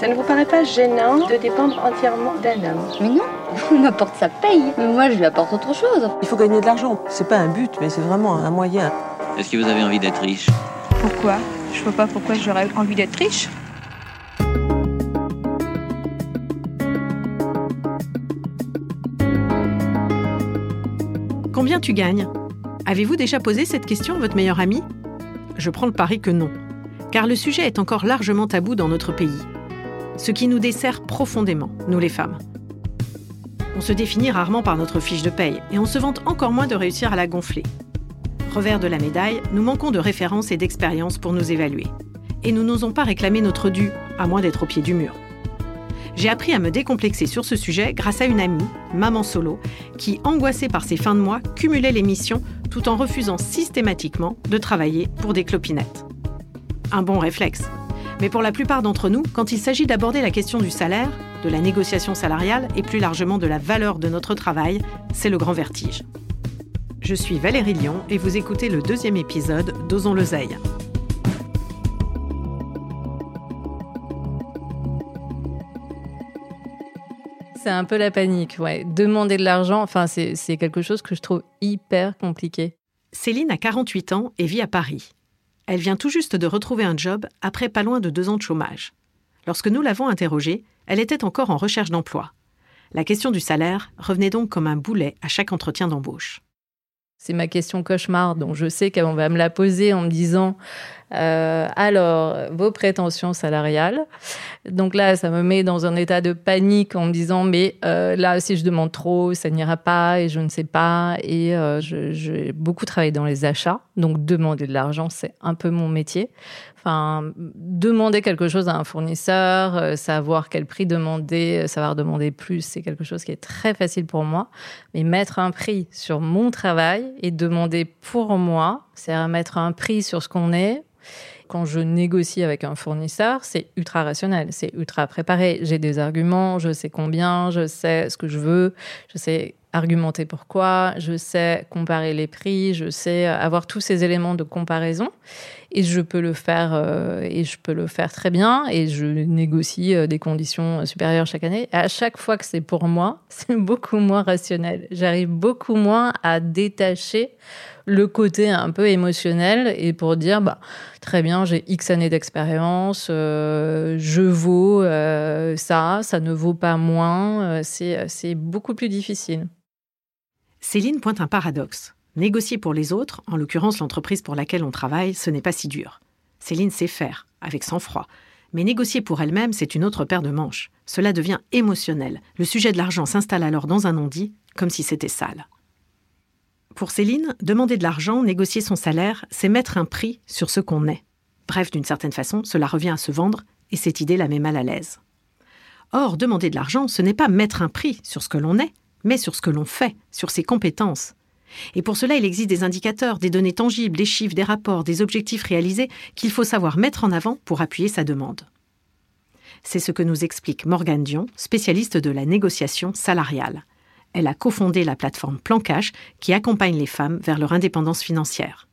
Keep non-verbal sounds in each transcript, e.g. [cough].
Ça ne vous paraît pas gênant de dépendre entièrement d'un homme? Mais non, il m'apporte sa paye. Mais moi, je lui apporte autre chose. Il faut gagner de l'argent. C'est pas un but, mais c'est vraiment un moyen. Est-ce que vous avez envie d'être riche? Pourquoi? Je vois pas pourquoi j'aurais envie d'être riche. Combien tu gagnes? Avez-vous déjà posé cette question à votre meilleur ami? Je prends le pari que non, car le sujet est encore largement tabou dans notre pays. Ce qui nous dessert profondément, nous les femmes. On se définit rarement par notre fiche de paye et on se vante encore moins de réussir à la gonfler. Revers de la médaille, nous manquons de références et d'expérience pour nous évaluer. Et nous n'osons pas réclamer notre dû, à moins d'être au pied du mur. J'ai appris à me décomplexer sur ce sujet grâce à une amie, maman solo, qui, angoissée par ses fins de mois, cumulait les missions tout en refusant systématiquement de travailler pour des clopinettes. Un bon réflexe. Mais pour la plupart d'entre nous, quand il s'agit d'aborder la question du salaire, de la négociation salariale et plus largement de la valeur de notre travail, c'est le grand vertige. Je suis Valérie Lyon et vous écoutez le deuxième épisode d'Osons l'oseille. C'est un peu la panique, ouais. Demander de l'argent, enfin, c'est quelque chose que je trouve hyper compliqué. Céline a 48 ans et vit à Paris. Elle vient tout juste de retrouver un job après pas loin de deux ans de chômage. Lorsque nous l'avons interrogée, elle était encore en recherche d'emploi. La question du salaire revenait donc comme un boulet à chaque entretien d'embauche. C'est ma question cauchemar, donc je sais qu'on va me la poser en me disant euh, alors vos prétentions salariales. Donc là, ça me met dans un état de panique en me disant mais euh, là, si je demande trop, ça n'ira pas et je ne sais pas. Et euh, j'ai beaucoup travaillé dans les achats, donc demander de l'argent, c'est un peu mon métier. Enfin, demander quelque chose à un fournisseur, euh, savoir quel prix demander, euh, savoir demander plus, c'est quelque chose qui est très facile pour moi. Mais mettre un prix sur mon travail et demander pour moi, c'est mettre un prix sur ce qu'on est. Quand je négocie avec un fournisseur, c'est ultra rationnel, c'est ultra préparé. J'ai des arguments, je sais combien, je sais ce que je veux, je sais argumenter pourquoi, je sais comparer les prix, je sais avoir tous ces éléments de comparaison et je peux le faire euh, et je peux le faire très bien et je négocie euh, des conditions supérieures chaque année. à chaque fois que c'est pour moi, [laughs] c'est beaucoup moins rationnel. J'arrive beaucoup moins à détacher le côté un peu émotionnel et pour dire bah très bien j'ai X années d'expérience, euh, je vaux ça, ça ne vaut pas moins, c'est beaucoup plus difficile. Céline pointe un paradoxe. Négocier pour les autres, en l'occurrence l'entreprise pour laquelle on travaille, ce n'est pas si dur. Céline sait faire, avec sang-froid. Mais négocier pour elle-même, c'est une autre paire de manches. Cela devient émotionnel. Le sujet de l'argent s'installe alors dans un non-dit, comme si c'était sale. Pour Céline, demander de l'argent, négocier son salaire, c'est mettre un prix sur ce qu'on est. Bref, d'une certaine façon, cela revient à se vendre, et cette idée la met mal à l'aise. Or, demander de l'argent, ce n'est pas mettre un prix sur ce que l'on est, mais sur ce que l'on fait, sur ses compétences, et pour cela, il existe des indicateurs, des données tangibles, des chiffres, des rapports, des objectifs réalisés qu'il faut savoir mettre en avant pour appuyer sa demande. C'est ce que nous explique Morgane Dion, spécialiste de la négociation salariale. Elle a cofondé la plateforme Plan Cash qui accompagne les femmes vers leur indépendance financière.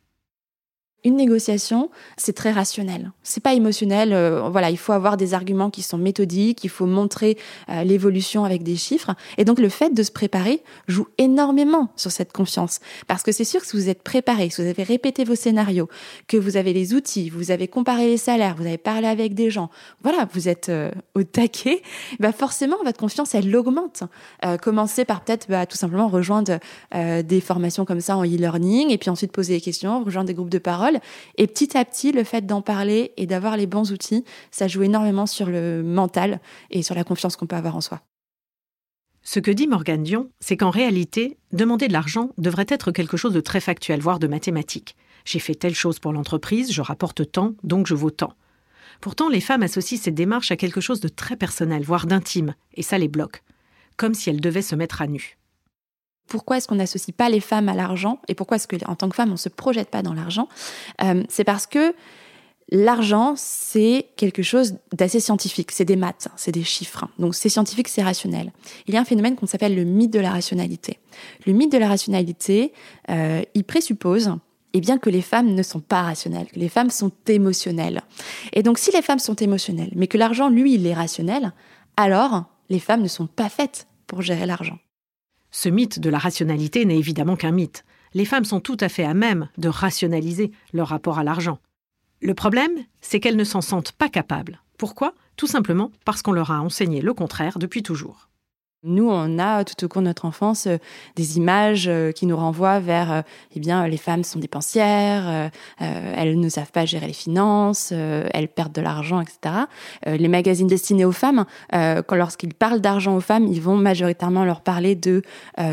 Une négociation, c'est très rationnel. C'est pas émotionnel. Euh, voilà, il faut avoir des arguments qui sont méthodiques. Il faut montrer euh, l'évolution avec des chiffres. Et donc, le fait de se préparer joue énormément sur cette confiance. Parce que c'est sûr que si vous êtes préparé, si vous avez répété vos scénarios, que vous avez les outils, vous avez comparé les salaires, vous avez parlé avec des gens, voilà, vous êtes euh, au taquet, bah forcément, votre confiance, elle augmente. commencez par peut-être bah, tout simplement rejoindre des formations comme ça en e-learning et puis ensuite poser des questions, rejoindre des groupes de parole et petit à petit, le fait d'en parler et d'avoir les bons outils, ça joue énormément sur le mental et sur la confiance qu'on peut avoir en soi. Ce que dit Morgane Dion, c'est qu'en réalité, demander de l'argent devrait être quelque chose de très factuel, voire de mathématique. J'ai fait telle chose pour l'entreprise, je rapporte tant, donc je vaux tant. Pourtant, les femmes associent cette démarche à quelque chose de très personnel, voire d'intime, et ça les bloque, comme si elles devaient se mettre à nu pourquoi est-ce qu'on n'associe pas les femmes à l'argent et pourquoi est-ce qu'en tant que femme, on ne se projette pas dans l'argent euh, C'est parce que l'argent, c'est quelque chose d'assez scientifique. C'est des maths, c'est des chiffres. Donc c'est scientifique, c'est rationnel. Il y a un phénomène qu'on s'appelle le mythe de la rationalité. Le mythe de la rationalité, euh, il présuppose eh bien que les femmes ne sont pas rationnelles, que les femmes sont émotionnelles. Et donc si les femmes sont émotionnelles, mais que l'argent, lui, il est rationnel, alors les femmes ne sont pas faites pour gérer l'argent. Ce mythe de la rationalité n'est évidemment qu'un mythe. Les femmes sont tout à fait à même de rationaliser leur rapport à l'argent. Le problème, c'est qu'elles ne s'en sentent pas capables. Pourquoi? Tout simplement parce qu'on leur a enseigné le contraire depuis toujours. Nous, on a tout au cours de notre enfance euh, des images euh, qui nous renvoient vers, euh, eh bien, les femmes sont dépensières, elles ne savent pas gérer les finances, elles perdent de l'argent, etc. les magazines destinés aux femmes, lorsqu'ils parlent d'argent aux femmes, ils vont majoritairement leur parler de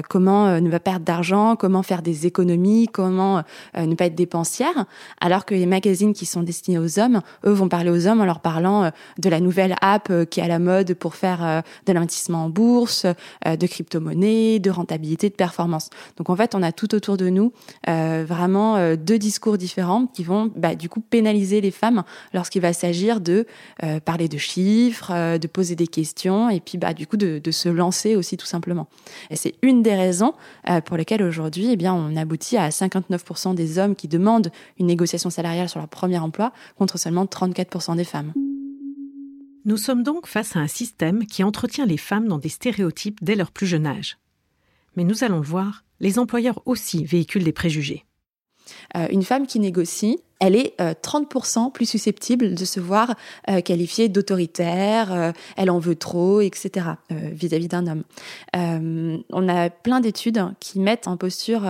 comment ne pas perdre d'argent, comment faire des économies, comment ne pas être dépensière, alors que les magazines qui sont destinés aux hommes, eux, vont parler aux hommes en leur parlant de la nouvelle app qui est à la mode pour faire de l'investissement en bourse euh, de crypto-monnaies, de rentabilité, de performance. Donc en fait, on a tout autour de nous euh, vraiment euh, deux discours différents qui vont bah, du coup pénaliser les femmes lorsqu'il va s'agir de parler de chiffres, de poser des questions et puis bah, du coup de, se lancer aussi tout simplement. Et c'est une des raisons pour lesquelles aujourd'hui, eh bien, on aboutit à 59% des hommes qui demandent une négociation salariale sur leur premier emploi contre seulement 34% des femmes. Nous sommes donc face à un système qui entretient les femmes dans des stéréotypes dès leur plus jeune âge. Mais nous allons le voir, les employeurs aussi véhiculent des préjugés. Euh, une femme qui négocie, elle est 30% euh, plus susceptible de se voir euh, qualifiée d'autoritaire, elle en veut trop, etc. vis-à-vis d'un homme. on a plein d'études qui mettent en posture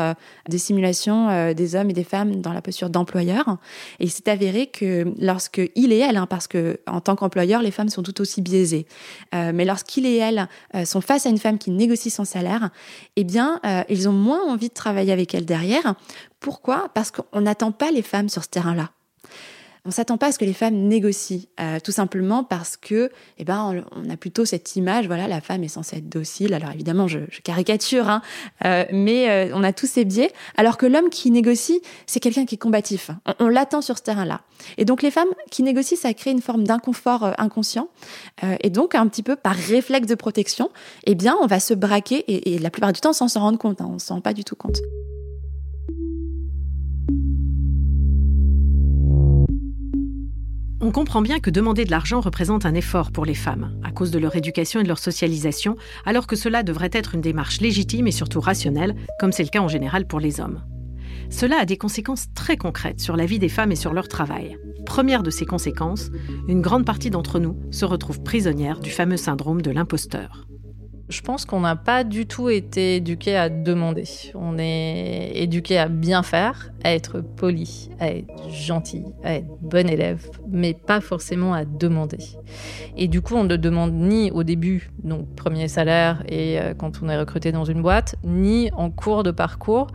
des simulations des hommes et des femmes dans la posture d'employeur. Et il s'est avéré que lorsque il et elle, hein, parce que en tant qu'employeur, les femmes sont tout aussi biaisées, mais lorsqu'il et elle sont face à une femme qui négocie son salaire, eh bien, ils ont moins envie de travailler avec elle derrière. Pourquoi? Parce qu'on n'attend pas les femmes sur ce terrain-là. On s'attend pas à ce que les femmes négocient, euh, tout simplement parce que, eh ben, on, a plutôt cette image, voilà, la femme est censée être docile. Alors évidemment, je, caricature, hein, euh, mais euh, on a tous ces biais. Alors que l'homme qui négocie, c'est quelqu'un qui est combatif. On, l'attend sur ce terrain-là. Et donc les femmes qui négocient, ça crée une forme d'inconfort inconscient. et donc un petit peu par réflexe de protection, eh bien, on va se braquer et, la plupart du temps, sans s'en rendre compte. Hein, on s'en rend pas du tout compte. On comprend bien que demander de l'argent représente un effort pour les femmes, à cause de leur éducation et de leur socialisation, alors que cela devrait être une démarche légitime et surtout rationnelle, comme c'est le cas en général pour les hommes. Cela a des conséquences très concrètes sur la vie des femmes et sur leur travail. Première de ces conséquences, une grande partie d'entre nous se retrouve prisonnière du fameux syndrome de l'imposteur. Je pense qu'on n'a pas du tout été éduqué à demander. On est éduqué à bien faire, à être poli, à être gentil, à être bon élève, mais pas forcément à demander. Et du coup, on ne demande ni au début, donc premier salaire et euh, quand on est recruté dans une boîte, ni en cours de parcours,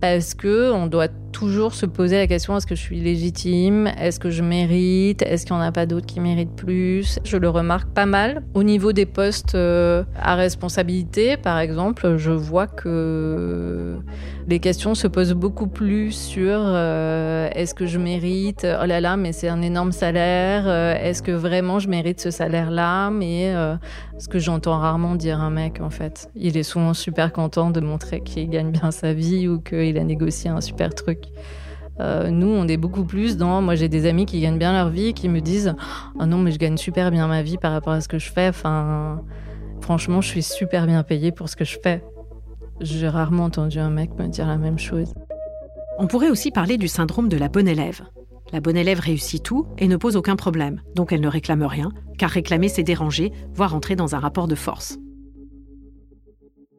parce que on doit toujours se poser la question est-ce que je suis légitime? Est-ce que je mérite? Est-ce qu'il n'y en a pas d'autres qui méritent plus? Je le remarque pas mal. Au niveau des postes euh, à responsabilité, par exemple, je vois que les questions se posent beaucoup plus sur euh, est-ce que je mérite? Oh là là, mais c'est un énorme salaire. Euh, est-ce que vraiment je mérite ce salaire-là? Mais ce que j'entends rarement dire un mec, en fait. Il est souvent super content de montrer qu'il gagne bien sa vie ou qu'il a négocié un super truc. Euh, nous, on est beaucoup plus dans. Moi, j'ai des amis qui gagnent bien leur vie, qui me disent Oh non, mais je gagne super bien ma vie par rapport à ce que je fais. Enfin, franchement, je suis super bien payée pour ce que je fais. J'ai rarement entendu un mec me dire la même chose. On pourrait aussi parler du syndrome de la bonne élève. La bonne élève réussit tout et ne pose aucun problème, donc elle ne réclame rien, car réclamer c'est déranger, voire entrer dans un rapport de force.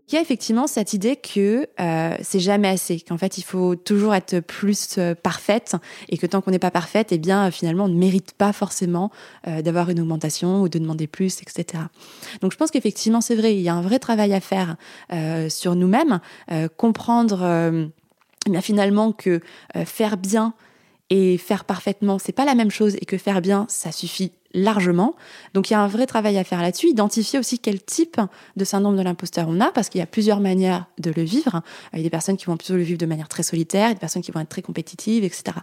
Il y a effectivement cette idée que euh, c'est jamais assez, qu'en fait il faut toujours être plus euh, parfaite et que tant qu'on n'est pas parfaite, eh bien finalement on ne mérite pas forcément euh, d'avoir une augmentation ou de demander plus, etc. Donc je pense qu'effectivement c'est vrai, il y a un vrai travail à faire sur nous-mêmes, comprendre eh finalement que faire bien et faire parfaitement, c'est pas la même chose et que faire bien, ça suffit largement. Donc il y a un vrai travail à faire là-dessus, identifier aussi quel type de syndrome de l'imposteur on a, parce qu'il y a plusieurs manières de le vivre. Il y a des personnes qui vont plutôt le vivre de manière très solitaire, des personnes qui vont être très compétitives, etc.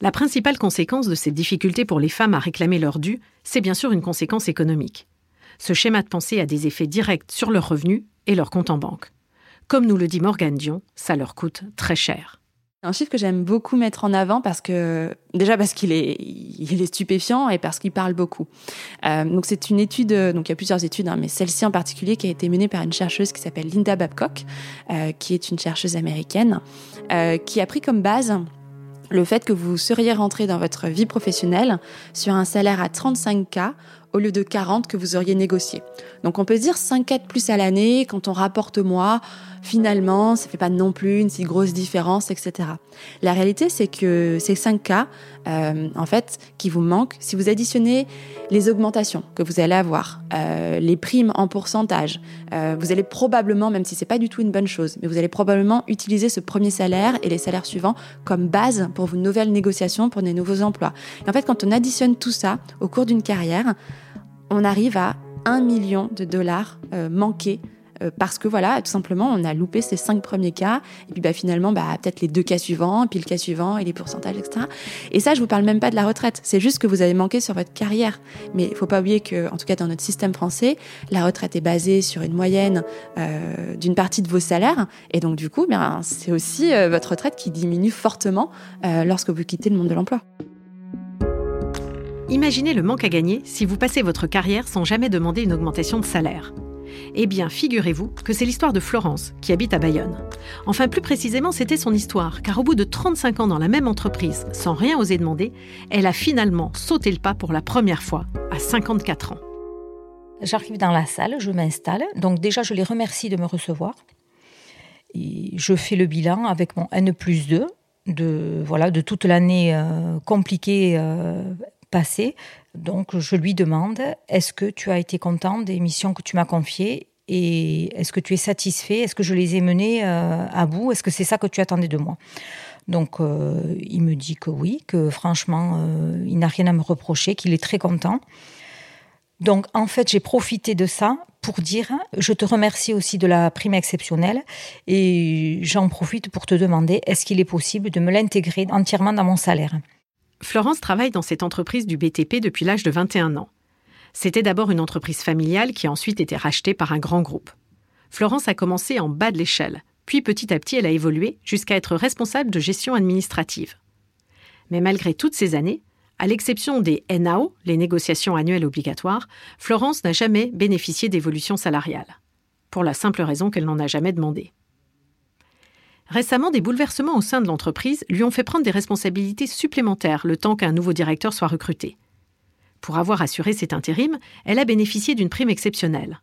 La principale conséquence de cette difficulté pour les femmes à réclamer leur dû, c'est bien sûr une conséquence économique. Ce schéma de pensée a des effets directs sur leurs revenus et leur compte en banque. Comme nous le dit Morgane Dion, ça leur coûte très cher. Un chiffre que j'aime beaucoup mettre en avant parce que déjà parce qu'il est, il est stupéfiant et parce qu'il parle beaucoup. Euh, donc c'est une étude, donc il y a plusieurs études, hein, mais celle-ci en particulier qui a été menée par une chercheuse qui s'appelle Linda Babcock, euh, qui est une chercheuse américaine, euh, qui a pris comme base le fait que vous seriez rentré dans votre vie professionnelle sur un salaire à 35K au lieu de 40 que vous auriez négocié. Donc on peut se dire 5 4 plus à l'année quand on rapporte moi, finalement, ça fait pas non plus une si grosse différence, etc. La réalité, c'est que ces 5 cas, euh, en fait, qui vous manquent, si vous additionnez les augmentations que vous allez avoir, euh, les primes en pourcentage, euh, vous allez probablement, même si c'est pas du tout une bonne chose, mais vous allez probablement utiliser ce premier salaire et les salaires suivants comme base pour vos nouvelles négociations, pour des nouveaux emplois. Et en fait, quand on additionne tout ça au cours d'une carrière, on arrive à 1 million de dollars euh, manqués parce que voilà, tout simplement, on a loupé ces cinq premiers cas, et puis bah, finalement, bah, peut-être les deux cas suivants, puis le cas suivant, et les pourcentages, etc. Et ça, je vous parle même pas de la retraite, c'est juste que vous avez manqué sur votre carrière. Mais il faut pas oublier que, en tout cas dans notre système français, la retraite est basée sur une moyenne euh, d'une partie de vos salaires, et donc du coup, bien, c'est aussi euh, votre retraite qui diminue fortement euh, lorsque vous quittez le monde de l'emploi. Imaginez le manque à gagner si vous passez votre carrière sans jamais demander une augmentation de salaire. Eh bien, figurez-vous que c'est l'histoire de Florence, qui habite à Bayonne. Enfin, plus précisément, c'était son histoire, car au bout de 35 ans dans la même entreprise, sans rien oser demander, elle a finalement sauté le pas pour la première fois, à 54 ans. J'arrive dans la salle, je m'installe. Donc déjà, je les remercie de me recevoir. Et je fais le bilan avec mon N plus 2 de, voilà, de toute l'année euh, compliquée euh, passée. Donc, je lui demande est-ce que tu as été content des missions que tu m'as confiées et est-ce que tu es satisfait? Est-ce que je les ai menées euh, à bout? Est-ce que c'est ça que tu attendais de moi? Donc, euh, il me dit que oui, que franchement, euh, il n'a rien à me reprocher, qu'il est très content. Donc, en fait, j'ai profité de ça pour dire je te remercie aussi de la prime exceptionnelle et j'en profite pour te demander est-ce qu'il est possible de me l'intégrer entièrement dans mon salaire? Florence travaille dans cette entreprise du BTP depuis l'âge de 21 ans. C'était d'abord une entreprise familiale qui a ensuite été rachetée par un grand groupe. Florence a commencé en bas de l'échelle, puis petit à petit elle a évolué jusqu'à être responsable de gestion administrative. Mais malgré toutes ces années, à l'exception des NAO, les négociations annuelles obligatoires, Florence n'a jamais bénéficié d'évolution salariale. Pour la simple raison qu'elle n'en a jamais demandé. Récemment, des bouleversements au sein de l'entreprise lui ont fait prendre des responsabilités supplémentaires le temps qu'un nouveau directeur soit recruté. Pour avoir assuré cet intérim, elle a bénéficié d'une prime exceptionnelle.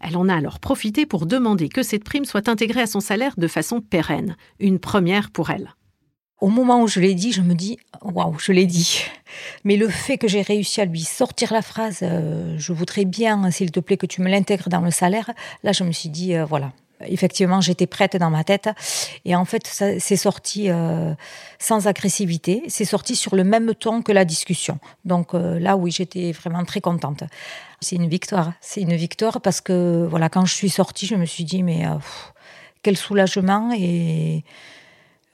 Elle en a alors profité pour demander que cette prime soit intégrée à son salaire de façon pérenne, une première pour elle. Au moment où je l'ai dit, je me dis waouh, je l'ai dit. Mais le fait que j'ai réussi à lui sortir la phrase euh, je voudrais bien, s'il te plaît, que tu me l'intègres dans le salaire, là je me suis dit euh, voilà, effectivement, j'étais prête dans ma tête. Et en fait, c'est sorti euh, sans agressivité. C'est sorti sur le même ton que la discussion. Donc euh, là, oui, j'étais vraiment très contente. C'est une victoire. C'est une victoire parce que, voilà, quand je suis sortie, je me suis dit, mais euh, quel soulagement. Et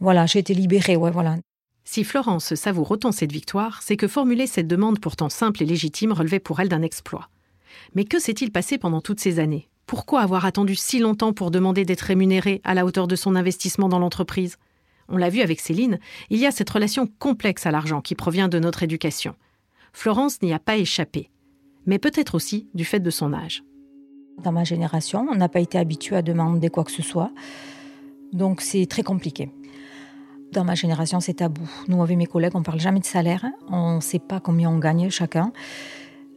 voilà, j'ai été libérée. Ouais, voilà. Si Florence savoure autant cette victoire, c'est que formuler cette demande pourtant simple et légitime relevait pour elle d'un exploit. Mais que s'est-il passé pendant toutes ces années? Pourquoi avoir attendu si longtemps pour demander d'être rémunéré à la hauteur de son investissement dans l'entreprise? On l'a vu avec Céline, il y a cette relation complexe à l'argent qui provient de notre éducation. Florence n'y a pas échappé, mais peut-être aussi du fait de son âge. Dans ma génération, on n'a pas été habitué à demander quoi que ce soit, donc c'est très compliqué. Dans ma génération, c'est tabou. Nous, avec mes collègues, on parle jamais de salaire, on ne sait pas combien on gagne chacun.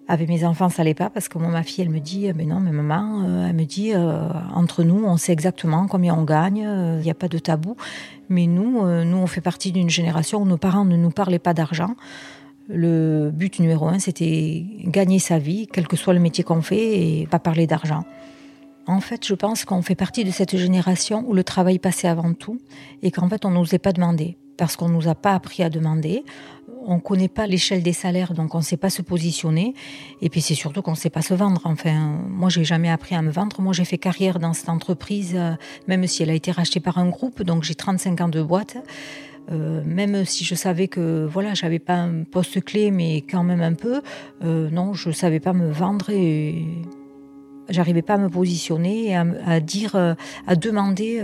Avec mes enfants, ça n'allait pas parce que ma fille, elle me dit, mais non, mais maman, euh, elle me dit, euh, entre nous, on sait exactement combien on gagne, il euh, n'y a pas de tabou. Mais nous, nous, on fait partie d'une génération où nos parents ne nous parlaient pas d'argent. Le but numéro un, c'était gagner sa vie, quel que soit le métier qu'on fait, et pas parler d'argent. En fait, je pense qu'on fait partie de cette génération où le travail passait avant tout et qu'en fait, on n'osait pas demander parce qu'on ne nous a pas appris à demander on ne connaît pas l'échelle des salaires, donc on ne sait pas se positionner. Et puis c'est surtout qu'on ne sait pas se vendre. Enfin, moi, j'ai jamais appris à me vendre. Moi, j'ai fait carrière dans cette entreprise, euh, même si elle a été rachetée par un groupe. Donc j'ai 35 ans de boîte. Euh, même si je savais que voilà, j'avais pas un poste clé, mais quand même un peu, euh, non, je savais pas me vendre et j'arrivais pas à me positionner et à, dire, à demander.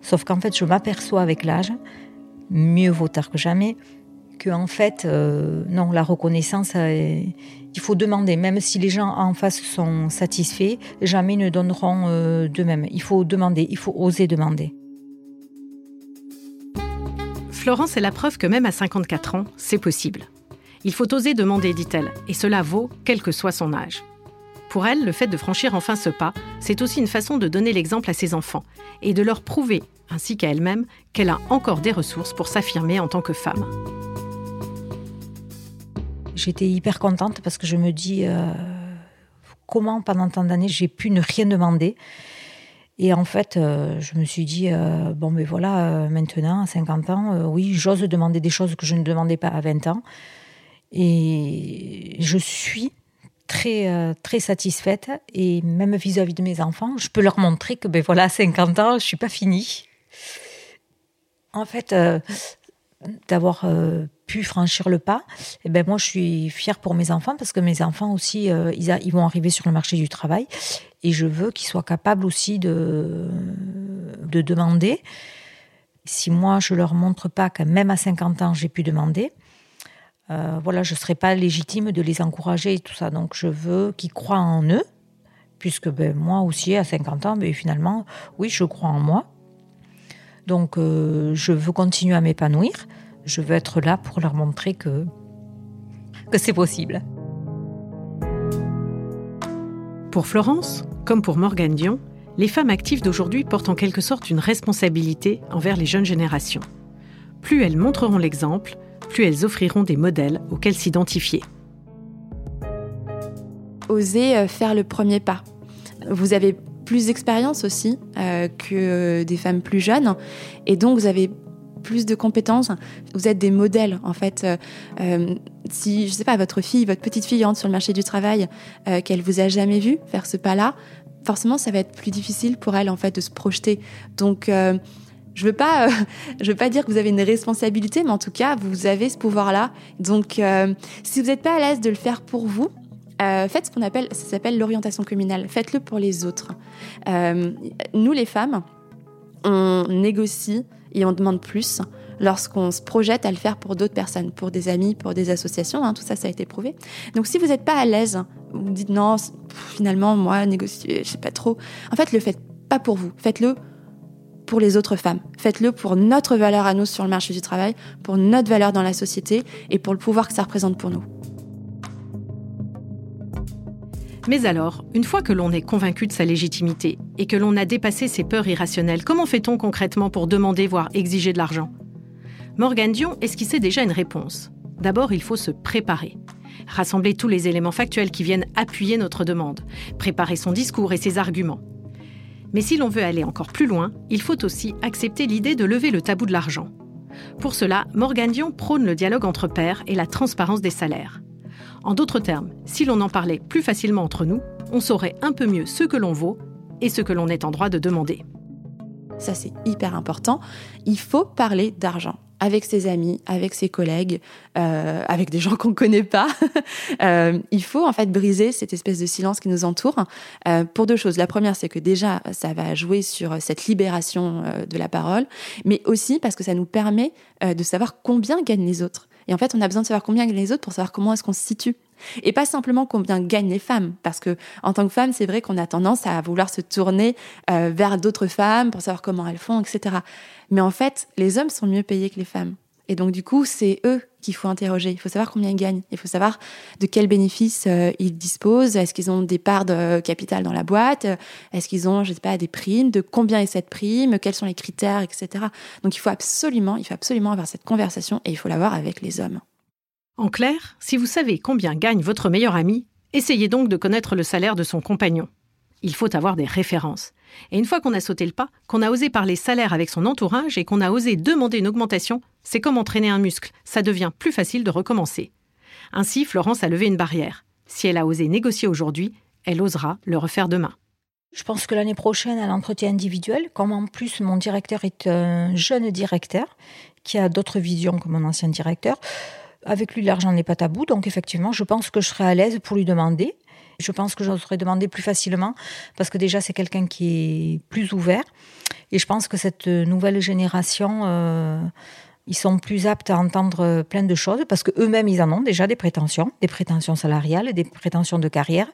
sauf qu'en fait, je m'aperçois avec l'âge mieux vaut tard que jamais. Que en fait, euh, non, la reconnaissance, euh, il faut demander. Même si les gens en face sont satisfaits, jamais ne donneront euh, d'eux-mêmes. Il faut demander, il faut oser demander. Florence est la preuve que même à 54 ans, c'est possible. Il faut oser demander, dit-elle, et cela vaut quel que soit son âge. Pour elle, le fait de franchir enfin ce pas, c'est aussi une façon de donner l'exemple à ses enfants et de leur prouver, ainsi qu'à elle-même, qu'elle a encore des ressources pour s'affirmer en tant que femme. J'étais hyper contente parce que je me dis euh, comment pendant tant d'années j'ai pu ne rien demander. Et en fait, euh, je me suis dit, euh, bon, mais voilà, euh, maintenant, à 50 ans, oui, j'ose demander des choses que je ne demandais pas à 20 ans. Et je suis très, très satisfaite. Et même vis-à-vis de mes enfants, je peux leur montrer que, ben voilà, à 50 ans, je ne suis pas finie. En fait, d'avoir pu franchir le pas, et ben moi, je suis fière pour mes enfants parce que mes enfants aussi, euh, ils, vont arriver sur le marché du travail. Et je veux qu'ils soient capables aussi de, de demander. Si moi, je leur montre pas que même à 50 ans, j'ai pu demander, euh, voilà, je serai pas légitime de les encourager et tout ça. Donc, je veux qu'ils croient en eux, puisque ben, moi aussi, à 50 ans, ben, finalement, oui, je crois en moi. Donc, euh, je veux continuer à m'épanouir. Je veux être là pour leur montrer que, que c'est possible. Pour Florence, comme pour Morgane Dion, les femmes actives d'aujourd'hui portent en quelque sorte une responsabilité envers les jeunes générations. Plus elles montreront l'exemple, plus elles offriront des modèles auxquels s'identifier. Oser euh, faire le premier pas. Vous avez plus d'expérience aussi euh, que des femmes plus jeunes, et donc vous avez plus de compétences. Vous êtes des modèles, en fait. Euh, euh, si, je sais pas, votre fille, votre petite fille rentre sur le marché du travail, euh, qu'elle vous a jamais vu faire ce pas-là, forcément, ça va être plus difficile pour elle, en fait, de se projeter. Donc, euh, je veux pas, veux pas dire que vous avez une responsabilité, mais en tout cas, vous avez ce pouvoir-là. Donc, si vous n'êtes pas à l'aise de le faire pour vous, faites ce qu'on appelle, ça s'appelle l'orientation communale. Faites-le pour les autres. Nous, les femmes, on négocie et on demande plus lorsqu'on se projette à le faire pour d'autres personnes, pour des amis, pour des associations. hein, tout ça, ça a été prouvé. Donc, si vous n'êtes pas à l'aise, vous dites non, finalement, moi, négocier, je sais pas trop. En fait, le faites pas pour vous. Faites-le pour les autres femmes. Faites-le pour notre valeur à nous sur le marché du travail, pour notre valeur dans la société et pour le pouvoir que ça représente pour nous. Mais alors, une fois que l'on est convaincu de sa légitimité et que l'on a dépassé ses peurs irrationnelles, comment fait-on concrètement pour demander, voire exiger de l'argent? Morgane Dion esquissait déjà une réponse. D'abord, il faut se préparer. Rassembler tous les éléments factuels qui viennent appuyer notre demande. Préparer son discours et ses arguments. Mais si l'on veut aller encore plus loin, il faut aussi accepter l'idée de lever le tabou de l'argent. Pour cela, Morgane Dion prône le dialogue entre pairs et la transparence des salaires. En d'autres termes, si l'on en parlait plus facilement entre nous, on saurait un peu mieux ce que l'on vaut et ce que l'on est en droit de demander. Ça, c'est hyper important. Il faut parler d'argent avec ses amis, avec ses collègues, euh, avec des gens qu'on ne connaît pas. [laughs] Euh, il faut en fait briser cette espèce de silence qui nous entoure euh, pour deux choses. La première, c'est que déjà, ça va jouer sur cette libération de la parole, mais aussi parce que ça nous permet de savoir combien gagnent les autres. Et en fait, on a besoin de savoir combien gagnent les autres pour savoir comment est-ce qu'on se situe. Et pas simplement combien gagnent les femmes, parce que en tant que femme, c'est vrai qu'on a tendance à vouloir se tourner euh, vers d'autres femmes pour savoir comment elles font, etc. Mais en fait, les hommes sont mieux payés que les femmes. Et donc, du coup, c'est eux qu'il faut interroger. Il faut savoir combien ils gagnent. Il faut savoir de quels bénéfices euh, ils disposent. Est-ce qu'ils ont des parts de capital dans la boîte? Est-ce qu'ils ont, je sais pas, des primes? De combien est cette prime? Quels sont les critères, etc. Donc, il faut absolument, il faut absolument avoir cette conversation et il faut l'avoir avec les hommes. En clair, si vous savez combien gagne votre meilleur ami, essayez donc de connaître le salaire de son compagnon. Il faut avoir des références. Et une fois qu'on a sauté le pas, qu'on a osé parler salaire avec son entourage et qu'on a osé demander une augmentation, c'est comme entraîner un muscle, ça devient plus facile de recommencer. Ainsi, Florence a levé une barrière. Si elle a osé négocier aujourd'hui, elle osera le refaire demain. Je pense que l'année prochaine, à l'entretien individuel, comme en plus mon directeur est un jeune directeur qui a d'autres visions que mon ancien directeur, avec lui l'argent n'est pas tabou, donc effectivement, je pense que je serai à l'aise pour lui demander. Je pense que j'oserais demander plus facilement parce que déjà c'est quelqu'un qui est plus ouvert et je pense que cette nouvelle génération euh, Ils sont plus aptes à entendre plein de choses parce qu'eux-mêmes, ils en ont déjà des prétentions, des prétentions salariales, des prétentions de carrière.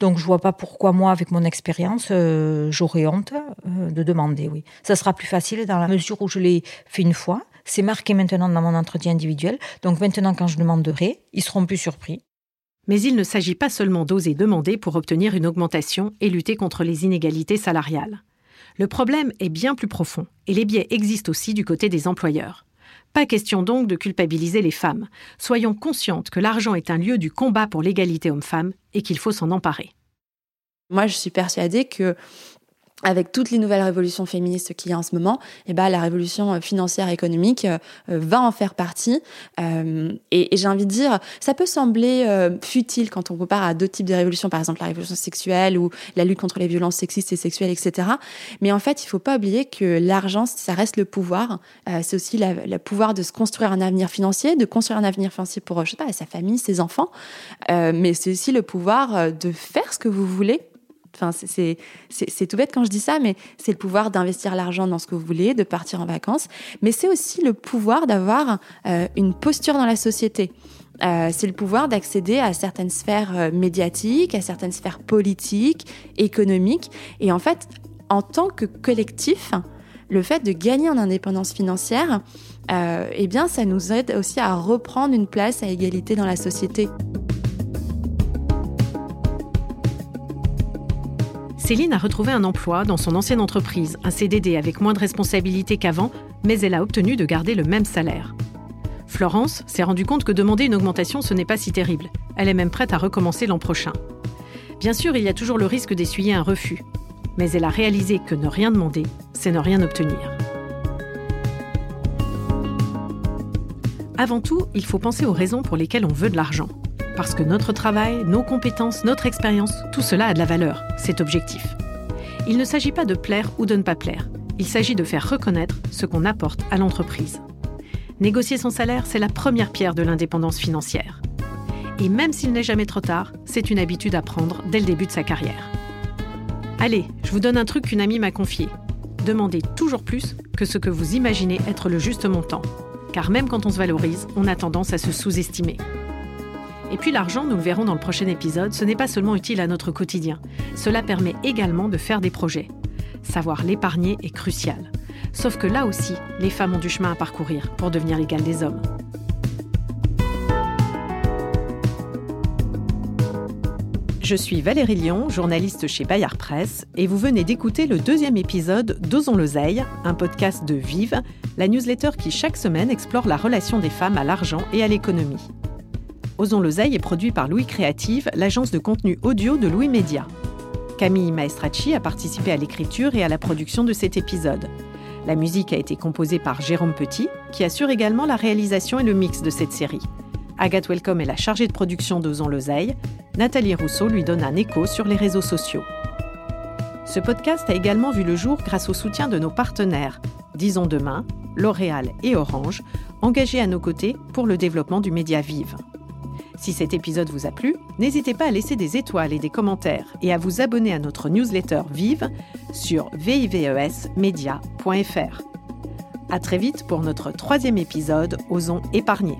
Donc, je vois pas pourquoi moi, avec mon expérience, euh, j'aurais honte euh, de demander. Oui, ça sera plus facile dans la mesure où je l'ai fait une fois. C'est marqué maintenant dans mon entretien individuel. Donc maintenant, quand je demanderai, ils seront plus surpris. Mais il ne s'agit pas seulement d'oser demander pour obtenir une augmentation et lutter contre les inégalités salariales. Le problème est bien plus profond, et les biais existent aussi du côté des employeurs. Pas question donc de culpabiliser les femmes. Soyons conscientes que l'argent est un lieu du combat pour l'égalité homme-femme et qu'il faut s'en emparer. Moi, je suis persuadée que avec toutes les nouvelles révolutions féministes qu'il y a en ce moment, eh ben, la révolution euh, financière économique euh, euh, va en faire partie. et, j'ai envie de dire, ça peut sembler futile quand on compare à d'autres types de révolutions, par exemple la révolution sexuelle ou la lutte contre les violences sexistes et sexuelles, etc. Mais en fait, il faut pas oublier que l'argent, ça reste le pouvoir. c'est aussi le pouvoir de se construire un avenir financier, de construire un avenir financier pour, je sais pas, sa famille, ses enfants. mais c'est aussi le pouvoir de faire ce que vous voulez Enfin, c'est tout bête quand je dis ça, mais c'est le pouvoir d'investir l'argent dans ce que vous voulez, de partir en vacances. Mais c'est aussi le pouvoir d'avoir euh, une posture dans la société. Euh, c'est le pouvoir d'accéder à certaines sphères euh, médiatiques, à certaines sphères politiques, économiques. Et en fait, en tant que collectif, le fait de gagner en indépendance financière, eh bien, ça nous aide aussi à reprendre une place à égalité dans la société. Céline a retrouvé un emploi dans son ancienne entreprise, un CDD avec moins de responsabilités qu'avant, mais elle a obtenu de garder le même salaire. Florence s'est rendue compte que demander une augmentation, ce n'est pas si terrible. Elle est même prête à recommencer l'an prochain. Bien sûr, il y a toujours le risque d'essuyer un refus, mais elle a réalisé que ne rien demander, c'est ne rien obtenir. Avant tout, il faut penser aux raisons pour lesquelles on veut de l'argent. Parce que notre travail, nos compétences, notre expérience, tout cela a de la valeur, c'est objectif. Il ne s'agit pas de plaire ou de ne pas plaire, il s'agit de faire reconnaître ce qu'on apporte à l'entreprise. Négocier son salaire, c'est la première pierre de l'indépendance financière. Et même s'il n'est jamais trop tard, c'est une habitude à prendre dès le début de sa carrière. Allez, je vous donne un truc qu'une amie m'a confié. Demandez toujours plus que ce que vous imaginez être le juste montant. Car même quand on se valorise, on a tendance à se sous-estimer. Et puis l'argent, nous le verrons dans le prochain épisode, ce n'est pas seulement utile à notre quotidien, cela permet également de faire des projets. Savoir l'épargner est crucial. Sauf que là aussi, les femmes ont du chemin à parcourir pour devenir l'égal des hommes. Je suis Valérie Lyon, journaliste chez Bayard Presse, et vous venez d'écouter le deuxième épisode d'Osons l'oseille, un podcast de Vive, la newsletter qui chaque semaine explore la relation des femmes à l'argent et à l'économie. Osons l'oseille est produit par Louis Créative, l'agence de contenu audio de Louis Média. Camille Maestracci a participé à l'écriture et à la production de cet épisode. La musique a été composée par Jérôme Petit, qui assure également la réalisation et le mix de cette série. Agathe Welcome est la chargée de production d'Osons l'oseille. Nathalie Rousseau lui donne un écho sur les réseaux sociaux. Ce podcast a également vu le jour grâce au soutien de nos partenaires, Disons Demain, L'Oréal et Orange, engagés à nos côtés pour le développement du média Vive. Si cet épisode vous a plu, n'hésitez pas à laisser des étoiles et des commentaires et à vous abonner à notre newsletter Vive sur vivesmedia.fr. À très vite pour notre troisième épisode Osons épargner.